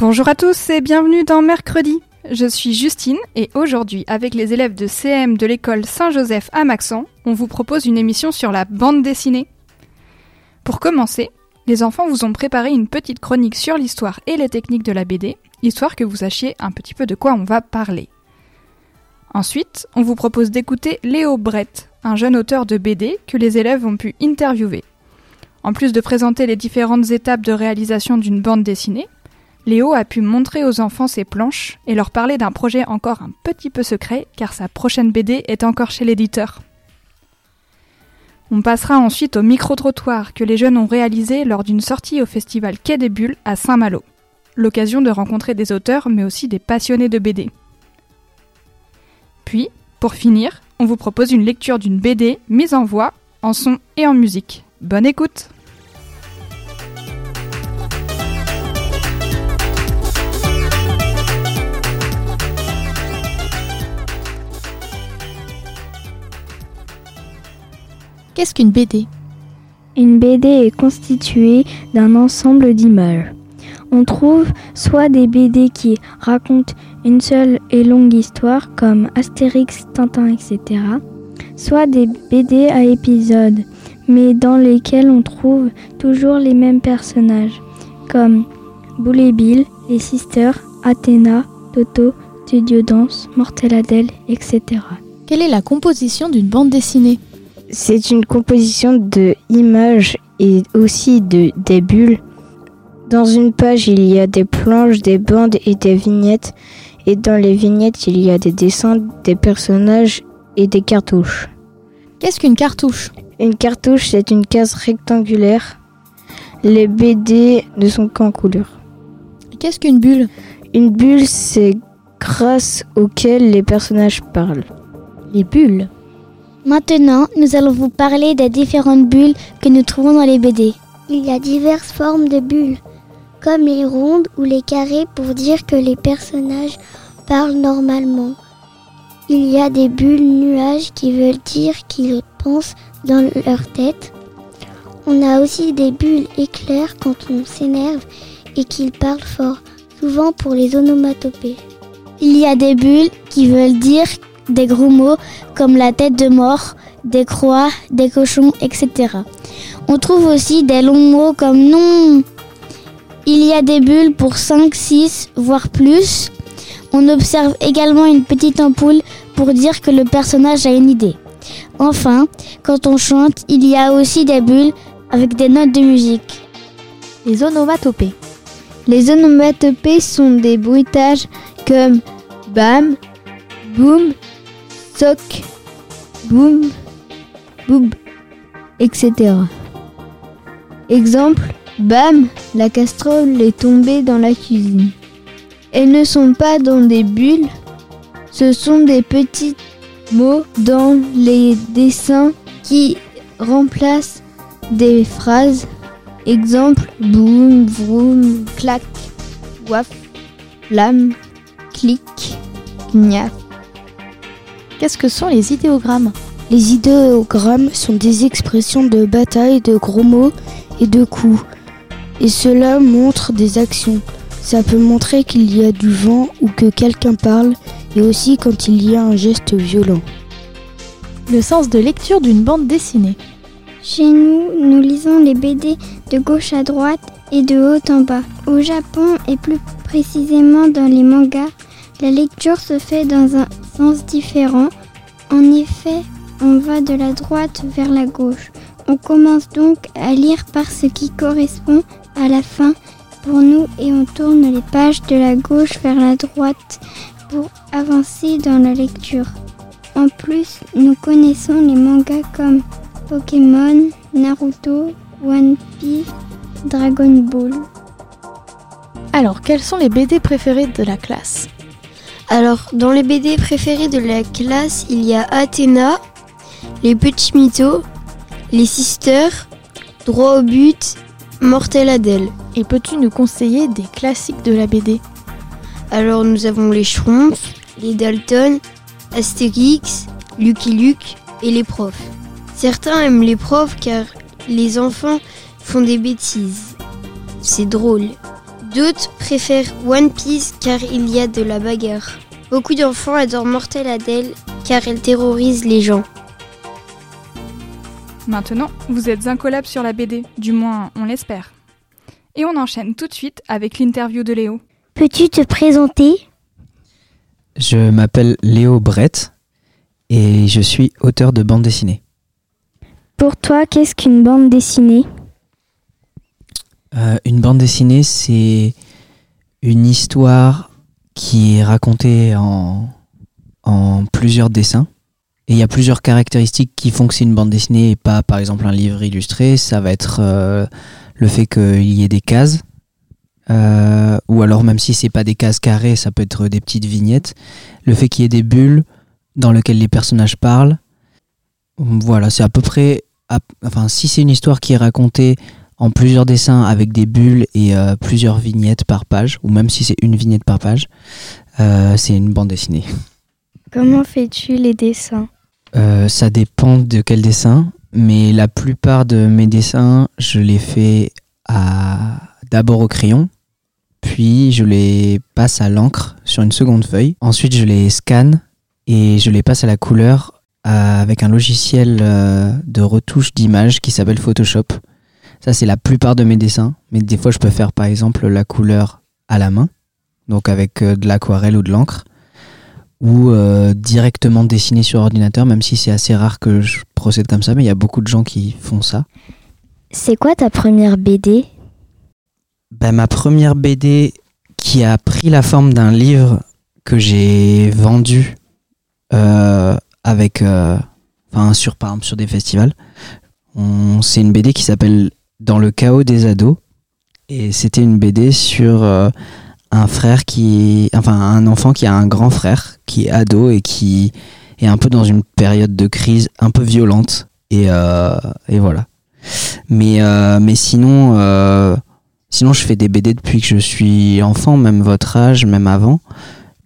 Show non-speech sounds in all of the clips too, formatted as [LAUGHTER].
Bonjour à tous et bienvenue dans Mercredi. Je suis Justine et aujourd'hui, avec les élèves de CM de l'école Saint-Joseph à Maxent, on vous propose une émission sur la bande dessinée. Pour commencer, les enfants vous ont préparé une petite chronique sur l'histoire et les techniques de la BD, histoire que vous sachiez un petit peu de quoi on va parler. Ensuite, on vous propose d'écouter Léo Brett, un jeune auteur de BD que les élèves ont pu interviewer. En plus de présenter les différentes étapes de réalisation d'une bande dessinée, Léo a pu montrer aux enfants ses planches et leur parler d'un projet encore un petit peu secret car sa prochaine BD est encore chez l'éditeur. On passera ensuite au micro-trottoir que les jeunes ont réalisé lors d'une sortie au festival Quai des Bulles à Saint-Malo. L'occasion de rencontrer des auteurs mais aussi des passionnés de BD. Puis, pour finir, on vous propose une lecture d'une BD mise en voix, en son et en musique. Bonne écoute Qu'est-ce qu'une BD Une BD est constituée d'un ensemble d'images. On trouve soit des BD qui racontent une seule et longue histoire comme Astérix, Tintin, etc. Soit des BD à épisodes, mais dans lesquels on trouve toujours les mêmes personnages comme Boule et Bill, les Sisters, Athéna, Toto, Studio Dance, Mortel Adèle, etc. Quelle est la composition d'une bande dessinée? C'est une composition de images et aussi de des bulles. Dans une page, il y a des planches, des bandes et des vignettes. Et dans les vignettes, il y a des dessins, des personnages et des cartouches. Qu'est-ce qu'une cartouche? Une cartouche, c'est une case rectangulaire. Les BD ne sont qu'en couleur. Qu'est-ce qu'une bulle? Une bulle, c'est grâce auquel les personnages parlent. Les bulles? Maintenant, nous allons vous parler des différentes bulles que nous trouvons dans les BD. Il y a diverses formes de bulles, comme les rondes ou les carrés pour dire que les personnages parlent normalement. Il y a des bulles nuages qui veulent dire qu'ils pensent dans leur tête. On a aussi des bulles éclairs quand on s'énerve et qu'ils parlent fort, souvent pour les onomatopées. Il y a des bulles qui veulent dire des gros mots comme la tête de mort, des croix, des cochons, etc. On trouve aussi des longs mots comme non. Il y a des bulles pour 5, 6, voire plus. On observe également une petite ampoule pour dire que le personnage a une idée. Enfin, quand on chante, il y a aussi des bulles avec des notes de musique. Les onomatopées. Les onomatopées sont des bruitages comme bam, boum, soc, boum, boum, etc. Exemple, bam, la casserole est tombée dans la cuisine. Elles ne sont pas dans des bulles, ce sont des petits mots dans les dessins qui remplacent des phrases. Exemple, boum, vroom, clac, waf, flamme, clic, gnaf. Qu'est-ce que sont les idéogrammes Les idéogrammes sont des expressions de bataille, de gros mots et de coups. Et cela montre des actions. Ça peut montrer qu'il y a du vent ou que quelqu'un parle et aussi quand il y a un geste violent. Le sens de lecture d'une bande dessinée. Chez nous, nous lisons les BD de gauche à droite et de haut en bas. Au Japon et plus précisément dans les mangas, la lecture se fait dans un sens différent. En effet, on va de la droite vers la gauche. On commence donc à lire par ce qui correspond à la fin pour nous et on tourne les pages de la gauche vers la droite pour avancer dans la lecture. En plus, nous connaissons les mangas comme Pokémon, Naruto, One Piece, Dragon Ball. Alors, quels sont les BD préférés de la classe? Alors, dans les BD préférés de la classe, il y a Athéna, Les Petits Mythos, Les Sisters, Droit au but, Mortel Adèle. Et peux-tu nous conseiller des classiques de la BD Alors, nous avons les Schtroumpfs, les Dalton, Astérix, Lucky Luke et les profs. Certains aiment les profs car les enfants font des bêtises. C'est drôle. D'autres préfèrent One Piece car il y a de la bagarre. Beaucoup d'enfants adorent Mortel Adèle car elle terrorise les gens. Maintenant, vous êtes incollables sur la BD, du moins on l'espère. Et on enchaîne tout de suite avec l'interview de Léo. Peux-tu te présenter? Je m'appelle Léo Brett et je suis auteur de bande dessinée. Pour toi, qu'est-ce qu'une bande dessinée? Euh, une bande dessinée, c'est une histoire qui est racontée en, en plusieurs dessins. Et il y a plusieurs caractéristiques qui font que c'est une bande dessinée et pas par exemple un livre illustré. Ça va être euh, le fait qu'il y ait des cases. Euh, ou alors même si c'est pas des cases carrées, ça peut être des petites vignettes. Le fait qu'il y ait des bulles dans lesquelles les personnages parlent. Voilà, c'est à peu près... enfin, si c'est une histoire qui est racontée en plusieurs dessins avec des bulles et euh, plusieurs vignettes par page, ou même si c'est une vignette par page, euh, c'est une bande dessinée. Comment fais-tu les dessins? Euh, ça dépend de quel dessin, mais la plupart de mes dessins, je les fais à d'abord au crayon, puis je les passe à l'encre sur une seconde feuille. Ensuite, je les scanne et je les passe à la couleur avec un logiciel de retouche d'image qui s'appelle Photoshop. Ça, c'est la plupart de mes dessins, mais des fois, je peux faire par exemple la couleur à la main, donc avec euh, de l'aquarelle ou de l'encre. Ou euh, directement dessiner sur ordinateur, même si c'est assez rare que je procède comme ça, mais il y a beaucoup de gens qui font ça. C'est quoi ta première BD Ben, ma première BD qui a pris la forme d'un livre que j'ai vendu euh, avec, euh, enfin sur par exemple sur des festivals. C'est une BD qui s'appelle Dans le chaos des ados et c'était une BD sur euh, un frère qui, enfin un enfant qui a un grand frère qui est ado et qui est un peu dans une période de crise un peu violente et, euh, voilà. Mais euh, mais sinon. Sinon, je fais des BD depuis que je suis enfant, même votre âge, même avant.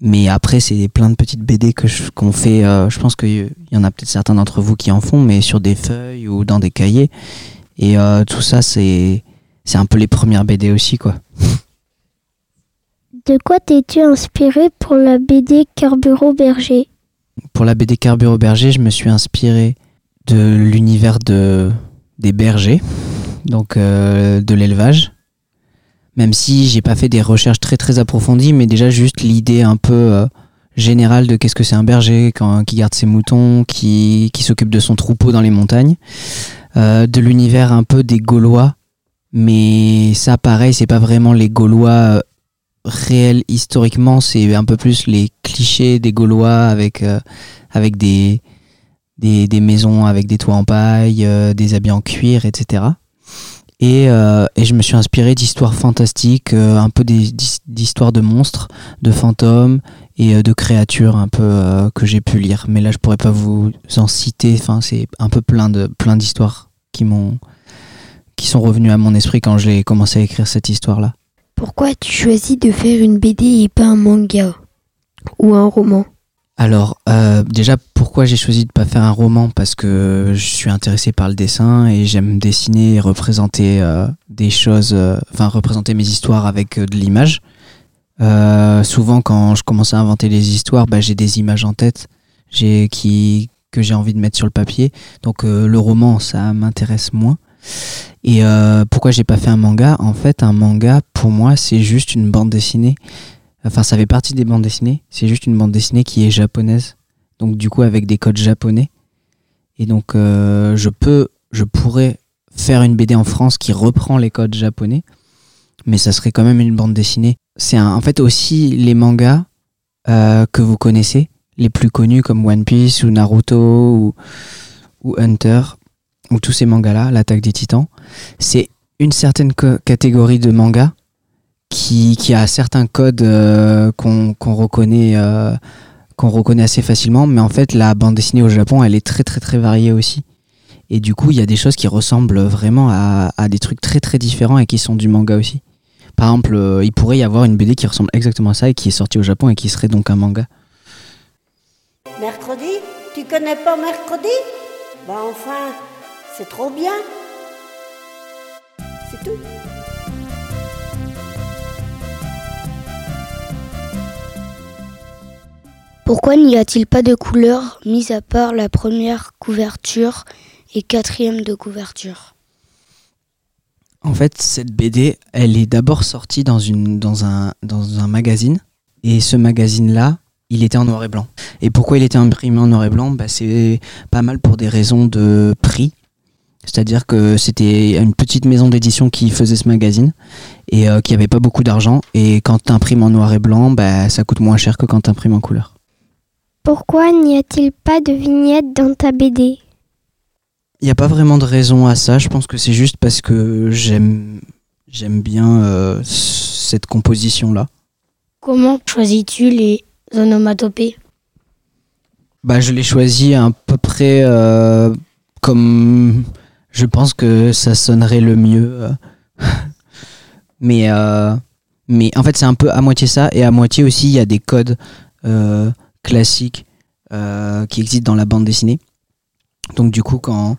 Mais après, c'est plein de petites BD que qu'on fait. je pense qu'il y en a peut-être certains d'entre vous qui en font, mais sur des feuilles ou dans des cahiers. Et euh, tout ça, c'est c'est un peu les premières BD aussi, quoi. De quoi t'es-tu inspiré pour la BD Carburo Berger? Pour la BD Carburo Berger, je me suis inspiré de l'univers de, des bergers, donc euh, de l'élevage. Même si j'ai pas fait des recherches très très approfondies, mais déjà juste l'idée un peu euh, générale de qu'est-ce que c'est un berger quand, qui garde ses moutons, qui, qui s'occupe de son troupeau dans les montagnes. Euh, de l'univers un peu des Gaulois, mais ça pareil, c'est pas vraiment les Gaulois euh, réels historiquement, c'est un peu plus les clichés des Gaulois avec, euh, avec des, des, maisons avec des toits en paille, des habits en cuir, etc. Et, et je me suis inspiré d'histoires fantastiques, un peu d'histoires de monstres, de fantômes et euh, de créatures un peu euh, que j'ai pu lire. Mais là, je pourrais pas vous en citer. Enfin, c'est un peu plein de plein d'histoires qui m'ont qui sont revenues à mon esprit quand j'ai commencé à écrire cette histoire-là. Pourquoi tu choisis de faire une BD et pas un manga ou un roman? Alors, euh, déjà, pourquoi j'ai choisi de pas faire un roman? Parce que je suis intéressé par le dessin et j'aime dessiner et représenter euh, des choses, enfin représenter mes histoires avec de l'image. Euh, souvent, quand je commence à inventer les histoires, bah, j'ai des images en tête, qui que j'ai envie de mettre sur le papier. Donc, euh, le roman, ça m'intéresse moins. Et euh, pourquoi j'ai pas fait un manga? En fait, un manga, pour moi, c'est juste une bande dessinée. Enfin, ça fait partie des bandes dessinées. C'est juste une bande dessinée qui est japonaise. Donc, du coup, avec des codes japonais. Et donc, euh, je peux, je pourrais faire une BD en France qui reprend les codes japonais. Mais ça serait quand même une bande dessinée. C'est en fait aussi les mangas euh, que vous connaissez, les plus connus comme One Piece ou Naruto ou, Hunter. ou tous ces mangas-là, l'attaque des titans, c'est une certaine catégorie de mangas qui, a certains codes euh, qu'on reconnaît, euh, qu'on reconnaît assez facilement, mais en fait la bande dessinée au Japon, elle est très très très variée aussi. Et du coup, il y a des choses qui ressemblent vraiment à, des trucs très très différents et qui sont du manga aussi. Par exemple, euh, il pourrait y avoir une BD qui ressemble exactement à ça et qui est sortie au Japon et qui serait donc un manga. Mercredi? Tu connais pas mercredi? Bah enfin, c'est trop bien. C'est tout. Pourquoi n'y a-t-il pas de couleur, mis à part la première couverture et quatrième de couverture? En fait, cette BD, elle est d'abord sortie dans, un, magazine. Et ce magazine-là, il était en noir et blanc. Et pourquoi il était imprimé en noir et blanc? Bah, C'est pas mal pour des raisons de prix. C'est-à-dire que c'était une petite maison d'édition qui faisait ce magazine et euh, qui avait pas beaucoup d'argent. Et quand tu imprimes en noir et blanc, bah, ça coûte moins cher que quand tu imprimes en couleur. Pourquoi n'y a-t-il pas de vignette dans ta BD n'y a pas vraiment de raison à ça. Je pense que c'est juste parce que j'aime j'aime bien euh, cette composition-là. Comment choisis-tu les onomatopées? Bah, je l'ai choisi à peu près euh, comme je pense que ça sonnerait le mieux. [LAUGHS] mais euh, mais en fait, c'est un peu à moitié ça et à moitié aussi il y a des codes classique euh, qui existe dans la bande dessinée. Donc du coup, quand,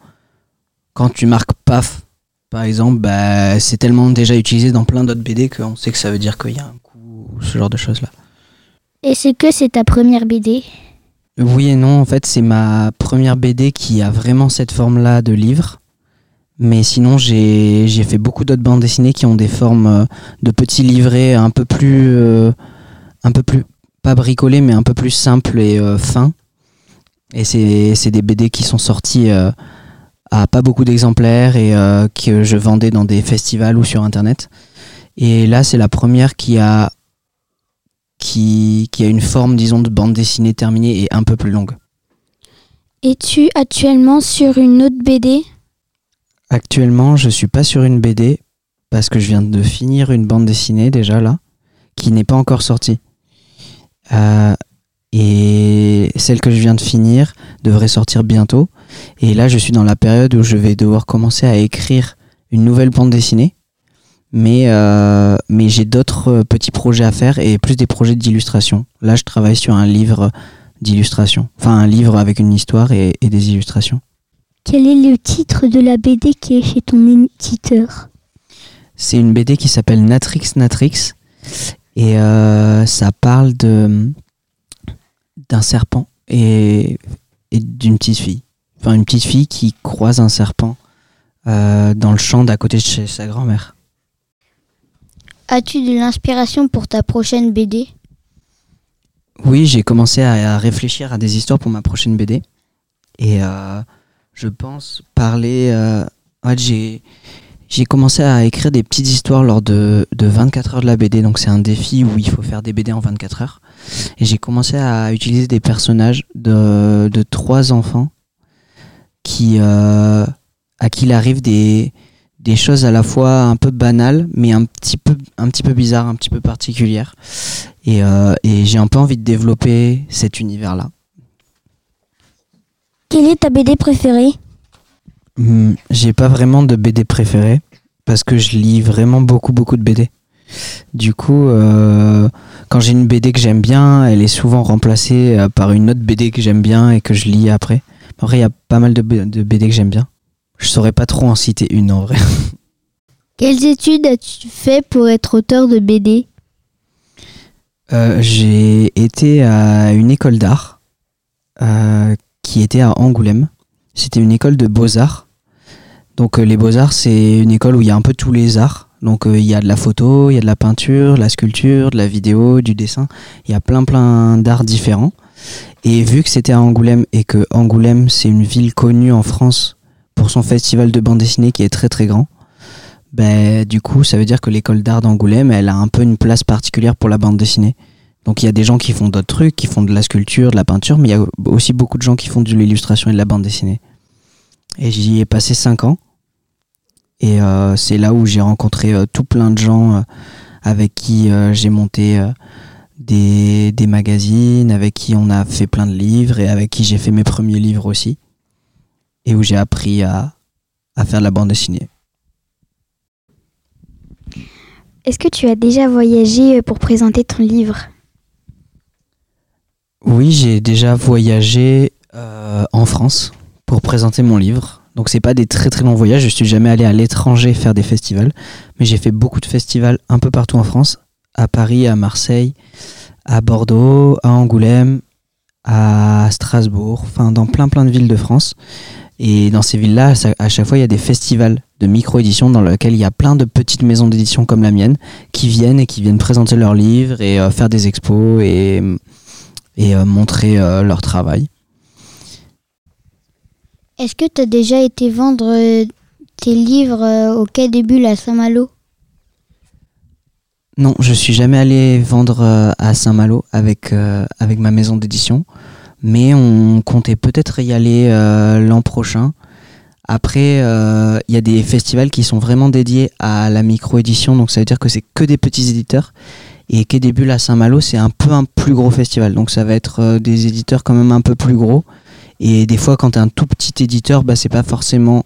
quand tu marques PAF, par exemple, bah, c'est tellement déjà utilisé dans plein d'autres BD qu'on sait que ça veut dire qu'il y a un coup, ce genre de choses-là. Et c'est que c'est ta première BD Oui et non, en fait, c'est ma première BD qui a vraiment cette forme-là de livre. Mais sinon, j'ai fait beaucoup d'autres bandes dessinées qui ont des formes euh, de petits livrets un peu plus, euh, un peu plus pas bricolé, mais un peu plus simple et euh, fin. Et c'est des BD qui sont sortis euh, à pas beaucoup d'exemplaires et euh, que je vendais dans des festivals ou sur internet. Et là, c'est la première qui a, qui, qui a une forme, disons, de bande dessinée terminée et un peu plus longue. Es-tu actuellement sur une autre BD Actuellement, je suis pas sur une BD parce que je viens de finir une bande dessinée déjà là, qui n'est pas encore sortie. Euh, et celle que je viens de finir devrait sortir bientôt. Et là, je suis dans la période où je vais devoir commencer à écrire une nouvelle bande dessinée. Mais, euh, mais j'ai d'autres petits projets à faire et plus des projets d'illustration. Là, je travaille sur un livre d'illustration. Enfin, un livre avec une histoire et, des illustrations. Quel est le titre de la BD qui est chez ton éditeur? C'est une BD qui s'appelle Natrix Natrix et euh, ça parle de d'un serpent et, et d'une petite fille. Une petite fille qui croise un serpent euh, dans le champ d'à côté de chez sa grand-mère. As-tu de l'inspiration pour ta prochaine BD Oui, j'ai commencé à, réfléchir à des histoires pour ma prochaine BD. Et euh, je pense parler. en fait, j'ai j'ai commencé à écrire des petites histoires lors de, de 24 heures de la BD. Donc c'est un défi où il faut faire des BD en 24 heures. Et j'ai commencé à utiliser des personnages de, de trois enfants qui, euh, à qui il arrive des, des choses à la fois un peu banales, mais un petit peu, un petit peu bizarres, un petit peu particulières. Et, euh, et j'ai un peu envie de développer cet univers-là. Quelle est ta BD préférée? Hmm, j'ai pas vraiment de BD préféré parce que je lis vraiment beaucoup beaucoup de BD. Du coup, euh, quand j'ai une BD que j'aime bien, elle est souvent remplacée par une autre BD que j'aime bien et que je lis après. Après, il y a pas mal de, BD que j'aime bien. Je saurais pas trop en citer une en vrai. [LAUGHS] Quelles études as-tu fait pour être auteur de BD euh, J'ai été à une école d'art qui était à Angoulême. C'était une école de beaux-arts donc euh, les beaux-arts, c'est une école où il y a un peu tous les arts. Donc euh, il y a de la photo, il y a de la peinture, de la sculpture, de la vidéo, du dessin. Il y a plein plein d'arts différents. Et vu que c'était à Angoulême et que Angoulême, c'est une ville connue en France pour son festival de bande dessinée qui est très très grand, ben, du coup, ça veut dire que l'école d'art d'Angoulême, elle a un peu une place particulière pour la bande dessinée. Donc il y a des gens qui font d'autres trucs, qui font de la sculpture, de la peinture, mais il y a aussi beaucoup de gens qui font de l'illustration et de la bande dessinée. Et j'y ai passé 5 ans. Et c'est là où j'ai rencontré tout plein de gens avec qui j'ai monté des, des, magazines, avec qui on a fait plein de livres et avec qui j'ai fait mes premiers livres aussi. Et où j'ai appris à, à faire de la bande dessinée. Est-ce que tu as déjà voyagé pour présenter ton livre? Oui, j'ai déjà voyagé euh, en France pour présenter mon livre. Donc c'est pas des très très longs voyages, je suis jamais allé à l'étranger faire des festivals, mais j'ai fait beaucoup de festivals un peu partout en France, à Paris, à Marseille, à Bordeaux, à Angoulême, à Strasbourg, enfin dans plein plein de villes de France. Et dans ces villes-là, à chaque fois, il y a des festivals de micro-édition dans lesquels il y a plein de petites maisons d'édition comme la mienne qui viennent et qui viennent présenter leurs livres et euh, faire des expos et, euh, montrer euh, leur travail. Est-ce que tu as déjà été vendre tes livres au Quai des Bulles à Saint-Malo? Non, je suis jamais allé vendre à Saint-Malo avec, avec ma maison d'édition mais on comptait peut-être y aller euh, l'an prochain. Après, euh, il y a des festivals qui sont vraiment dédiés à la micro-édition, donc ça veut dire que c'est que des petits éditeurs. Et Quai des Bulles à Saint-Malo, c'est un peu un plus gros festival, donc ça va être euh, des éditeurs quand même un peu plus gros. Et des fois, quand tu es un tout petit éditeur, bah, c'est pas forcément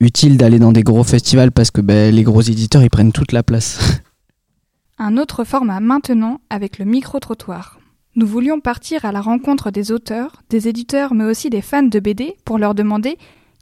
utile d'aller dans des gros festivals parce que bah, les gros éditeurs ils prennent toute la place. [LAUGHS] Un autre format maintenant avec le micro-trottoir. Nous voulions partir à la rencontre des auteurs, des éditeurs, mais aussi des fans de BD pour leur demander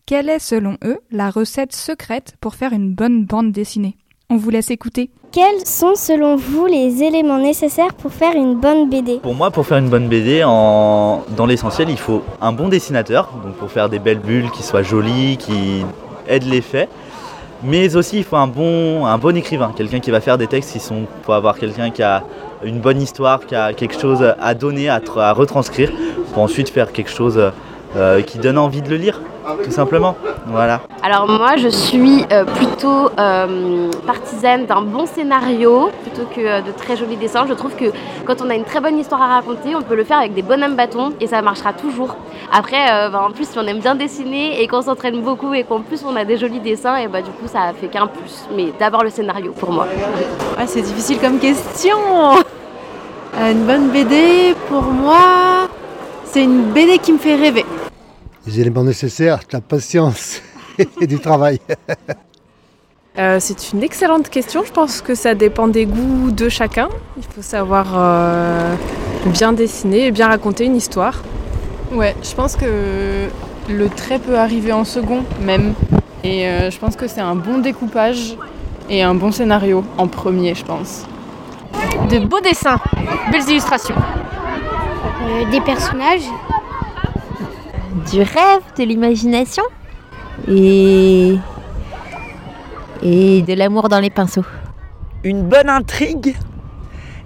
quelle est selon eux la recette secrète pour faire une bonne bande dessinée. On vous laisse écouter. Quels sont selon vous les éléments nécessaires pour faire une bonne BD Pour moi, pour faire une bonne BD, en... dans l'essentiel, il faut un bon dessinateur, donc pour faire des belles bulles qui soient jolies, qui aident l'effet. Mais aussi, il faut un bon, écrivain, quelqu'un qui va faire des textes qui sont. Il faut avoir quelqu'un qui a une bonne histoire, qui a quelque chose à donner, à, à retranscrire, pour ensuite faire quelque chose euh, qui donne envie de le lire, tout simplement. Voilà. Alors moi, je suis euh, plutôt euh, partisane d'un bon scénario plutôt que de très jolis dessins. Je trouve que quand on a une très bonne histoire à raconter, on peut le faire avec des bonhommes bâtons et ça marchera toujours. Après, bah, en plus, si on aime bien dessiner et qu'on s'entraîne beaucoup et qu'en plus on a des jolis dessins, et bah du coup, ça fait qu'un plus. Mais d'abord le scénario pour moi. c'est difficile comme question. Une bonne BD, pour moi, c'est une BD qui me fait rêver. Les éléments nécessaires, la patience [LAUGHS] et du travail. Euh, c'est une excellente question. Je pense que ça dépend des goûts de chacun. Il faut savoir euh, bien dessiner et bien raconter une histoire. Ouais, je pense que le trait peut arriver en second même. Et euh, je pense que c'est un bon découpage et un bon scénario en premier, je pense. De beaux dessins, belles illustrations. des personnages du rêve, de l'imagination et, et de l'amour dans les pinceaux. Une bonne intrigue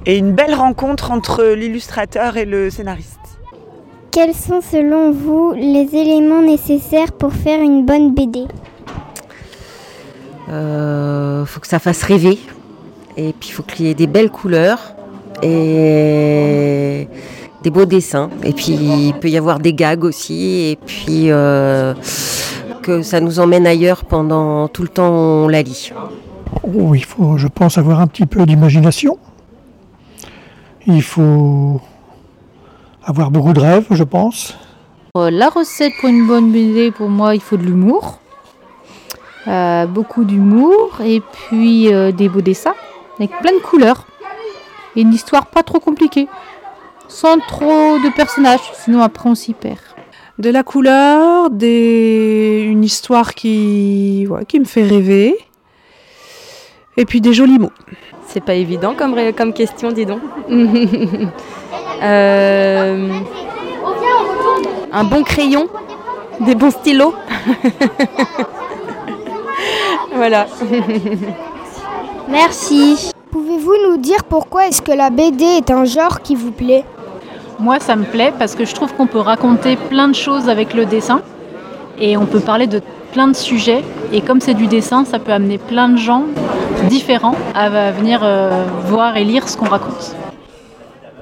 et une belle rencontre entre l'illustrateur et le scénariste. Quels sont selon vous les éléments nécessaires pour faire une bonne BD euh, Faut que ça fasse rêver. Et puis il faut qu'il y ait des belles couleurs. Et des beaux dessins. Et puis il peut y avoir des gags aussi. Et puis euh, que ça nous emmène ailleurs pendant tout le temps on la lit. Oh, il faut, je pense, avoir un petit peu d'imagination. Il faut avoir beaucoup de rêves, je pense. Euh, la recette pour une bonne BD, pour moi, il faut de l'humour. Euh, beaucoup d'humour et puis des beaux dessins avec plein de couleurs. Et une histoire pas trop compliquée sans trop de personnages, sinon après on s'y perd. De la couleur, des... une histoire qui, qui me fait rêver, et puis des jolis mots. C'est pas évident comme, comme question, dis donc. [LAUGHS] Euh, un bon crayon, des bons stylos. [LAUGHS] voilà. Merci. Pouvez-vous nous dire pourquoi est-ce que la BD est un genre qui vous plaît? Moi, ça me plaît parce que je trouve qu'on peut raconter plein de choses avec le dessin et on peut parler de plein de sujets. Et comme c'est du dessin, ça peut amener plein de gens différents à venir euh, voir et lire ce qu'on raconte.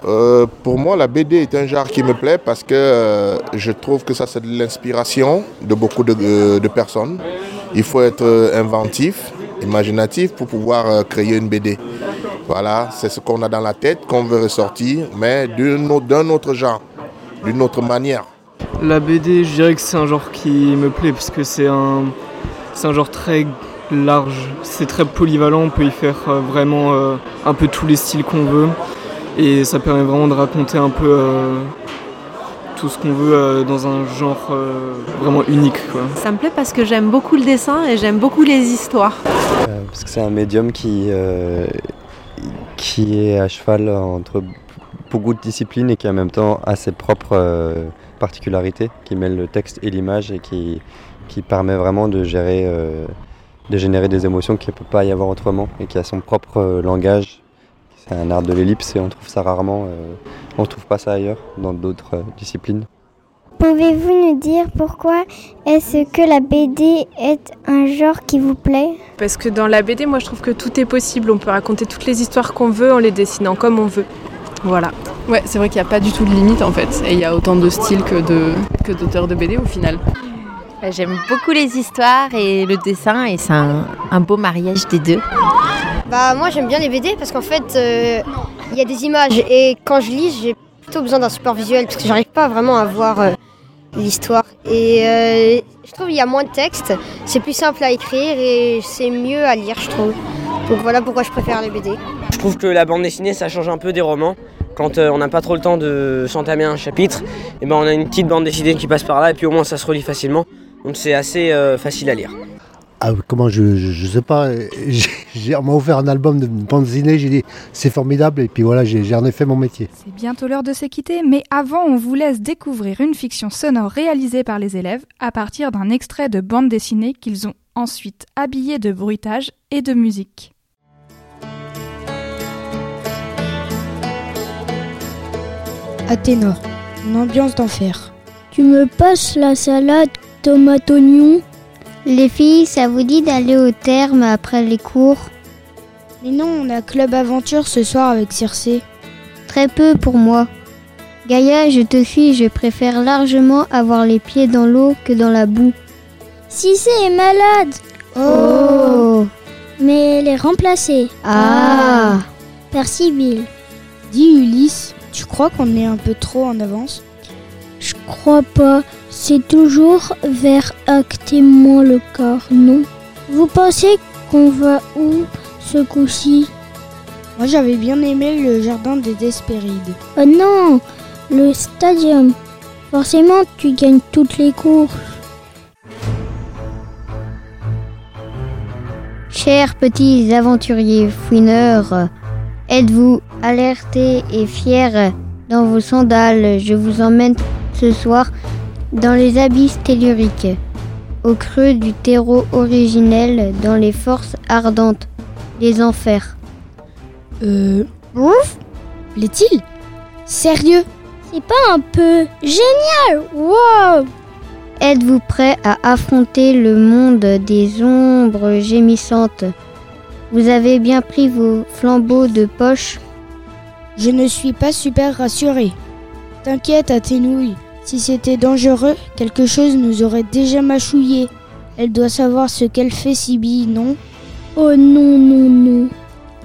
Euh, pour moi, la BD est un genre qui me plaît parce que euh, je trouve que ça, c'est de l'inspiration de beaucoup de, personnes. Il faut être inventif, imaginatif pour pouvoir créer une BD. Voilà, c'est ce qu'on a dans la tête, qu'on veut ressortir, mais d'un autre genre, d'une autre manière. La BD, je dirais que c'est un genre qui me plaît parce que c'est un, c'est un genre très large, c'est très polyvalent, on peut y faire euh, vraiment euh, un peu tous les styles qu'on veut et ça permet vraiment de raconter un peu euh, tout ce qu'on veut euh, dans un genre euh, vraiment unique. Quoi. Ça me plaît parce que j'aime beaucoup le dessin et j'aime beaucoup les histoires. Euh, parce que c'est un médium qui, euh, qui est à cheval entre beaucoup de disciplines et qui en même temps a ses propres euh, particularités, qui mêle le texte et l'image et qui, qui permet vraiment de gérer, euh, de générer des émotions qu'il ne peut pas y avoir autrement et qui a son propre euh, langage. C'est un art de l'ellipse et on trouve ça rarement, on ne trouve pas ça ailleurs dans d'autres disciplines. Pouvez-vous nous dire pourquoi est-ce que la BD est un genre qui vous plaît? Parce que dans la BD, moi je trouve que tout est possible. On peut raconter toutes les histoires qu'on veut en les dessinant comme on veut. Voilà. Ouais, c'est vrai qu'il n'y a pas du tout de limite en fait. Et il y a autant de styles que de que d'auteurs de BD au final. Euh, J'aime beaucoup les histoires et le dessin et c'est un, un beau mariage des deux. Bah moi j'aime bien les BD parce qu'en fait euh, il y a des images et quand je lis j'ai plutôt besoin d'un support visuel parce que j'arrive pas vraiment à voir euh, l'histoire et euh, je trouve il y a moins de texte, c'est plus simple à écrire et c'est mieux à lire je trouve. Donc voilà pourquoi je préfère les BD. Je trouve que la bande dessinée, ça change un peu des romans. Quand euh, on n'a pas trop le temps de s'entamer un chapitre, et ben on a une petite bande dessinée qui passe par là, et puis au moins ça se relie facilement. Donc c'est assez facile à lire. Ah, comment je, je, je sais pas. [LAUGHS] On m'a offert un album de bande dessinée, j'ai dit c'est formidable, et puis voilà, j'ai j'ai en effet mon métier. C'est bientôt l'heure de se quitter, mais avant, on vous laisse découvrir une fiction sonore réalisée par les élèves à partir d'un extrait de bande dessinée qu'ils ont ensuite habillé de bruitage et de musique. Athéna, une ambiance d'enfer. Tu me passes la salade tomate oignon? Les filles, ça vous dit d'aller au terme après les cours? Mais non, on a club aventure ce soir avec Circé. Très peu pour moi. Gaïa, je te suis, je préfère largement avoir les pieds dans l'eau que dans la boue. Cissé est malade. Oh Mais elle est remplacée. Ah Par Sibyl. Dis Ulysse, tu crois qu'on est un peu trop en avance? Crois pas. C'est toujours vers actement le quart, non? Vous pensez qu'on va où ce coup-ci? Moi j'avais bien aimé le jardin des Hespérides. Oh non Le stadium. Forcément, tu gagnes toutes les courses. Chers petits aventuriers fouineurs, êtes-vous alertés et fiers dans vos sandales? Je vous emmène ce soir dans les abysses telluriques, au creux du terreau originel, dans les forces ardentes des enfers. Euh. Ouf L'est-il? Sérieux? C'est pas un peu génial Wow Êtes-vous prêts à affronter le monde des ombres gémissantes? Vous avez bien pris vos flambeaux de poche? Je ne suis pas super rassurée. T'inquiète, Athénouille. Si c'était dangereux, quelque chose nous aurait déjà mâchouillé. Elle doit savoir ce qu'elle fait, Sibylle, non? Oh non, non, non.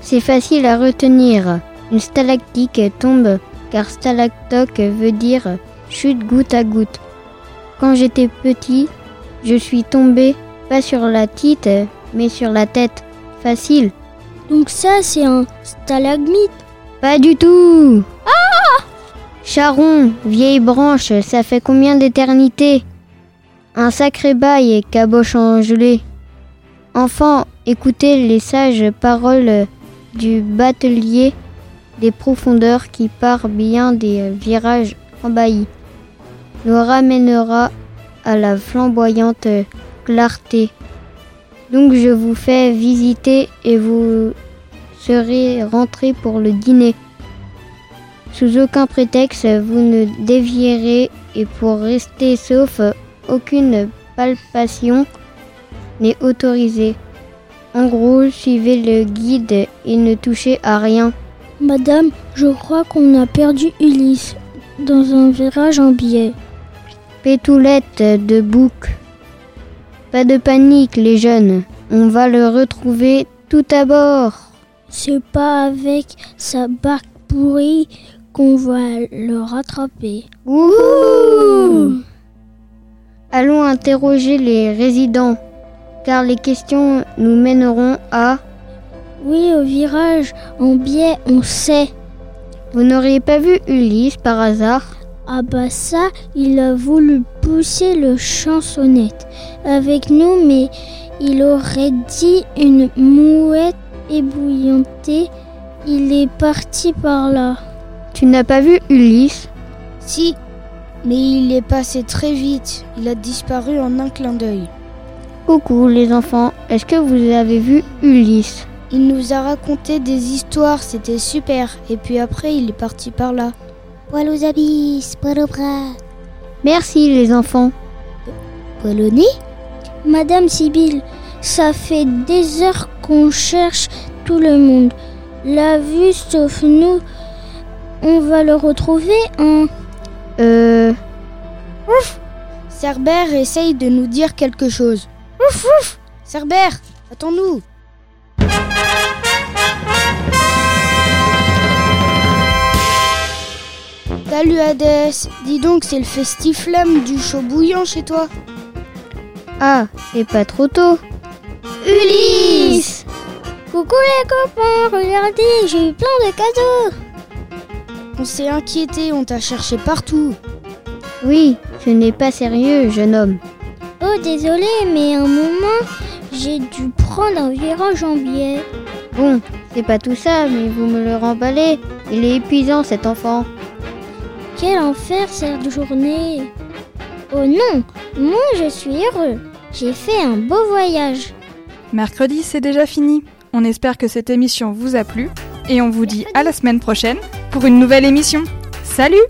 C'est facile à retenir. Une stalactique tombe car stalactoc veut dire chute goutte à goutte. Quand j'étais petit, je suis tombé pas sur la tite mais sur la tête. Facile. Donc ça, c'est un stalagmite? Pas du tout. Ah Charon, vieille branche, ça fait combien d'éternité Un sacré bail, caboche en gelée. Enfant, écoutez les sages paroles du batelier des profondeurs qui part bien des virages embahis, nous ramènera à la flamboyante clarté. Donc je vous fais visiter et vous serez rentrés pour le dîner. Sous aucun prétexte, vous ne dévierez et pour rester sauf, aucune palpation n'est autorisée. En gros, suivez le guide et ne touchez à rien. Madame, je crois qu'on a perdu Ulysse dans un virage en biais. Pétoulette de bouc. Pas de panique, les jeunes. On va le retrouver tout à bord. C'est pas avec sa barque pourrie qu'on va le rattraper. Wouhou Allons interroger les résidents, car les questions nous mèneront à... Oui, au virage, en biais, on sait. Vous n'auriez pas vu Ulysse par hasard? Ah bah ça, il a voulu pousser le chansonnette avec nous, mais il aurait dit une mouette ébouillantée. Il est parti par là. Tu n'as pas vu Ulysse? Si, mais il est passé très vite. Il a disparu en un clin d'œil. Coucou les enfants, est-ce que vous avez vu Ulysse? Il nous a raconté des histoires, c'était super. Et puis après, il est parti par là. Poil aux abysses, poil aux bras. Merci les enfants. Poil au nez Madame Sibylle, ça fait des heures qu'on cherche tout le monde. L'a vu sauf nous. On va le retrouver hein Euh... Ouf Cerbère essaye de nous dire quelque chose. Ouf ouf Cerbère, attends-nous Salut Hadès, dis donc c'est le festiflamme du chaud bouillant chez toi. Ah, c'est pas trop tôt. Ulysse Coucou les copains, regardez, j'ai eu plein de cadeaux. On s'est inquiété, on t'a cherché partout. Oui, ce n'est pas sérieux, jeune homme. Oh désolé, mais à un moment, j'ai dû prendre un virage en biais. Bon, c'est pas tout ça, mais vous me le remballez. Il est épuisant cet enfant. Quel enfer cette journée Oh non, moi je suis heureux. J'ai fait un beau voyage. Mercredi, c'est déjà fini. On espère que cette émission vous a plu et on vous dit à la semaine prochaine pour une nouvelle émission. Salut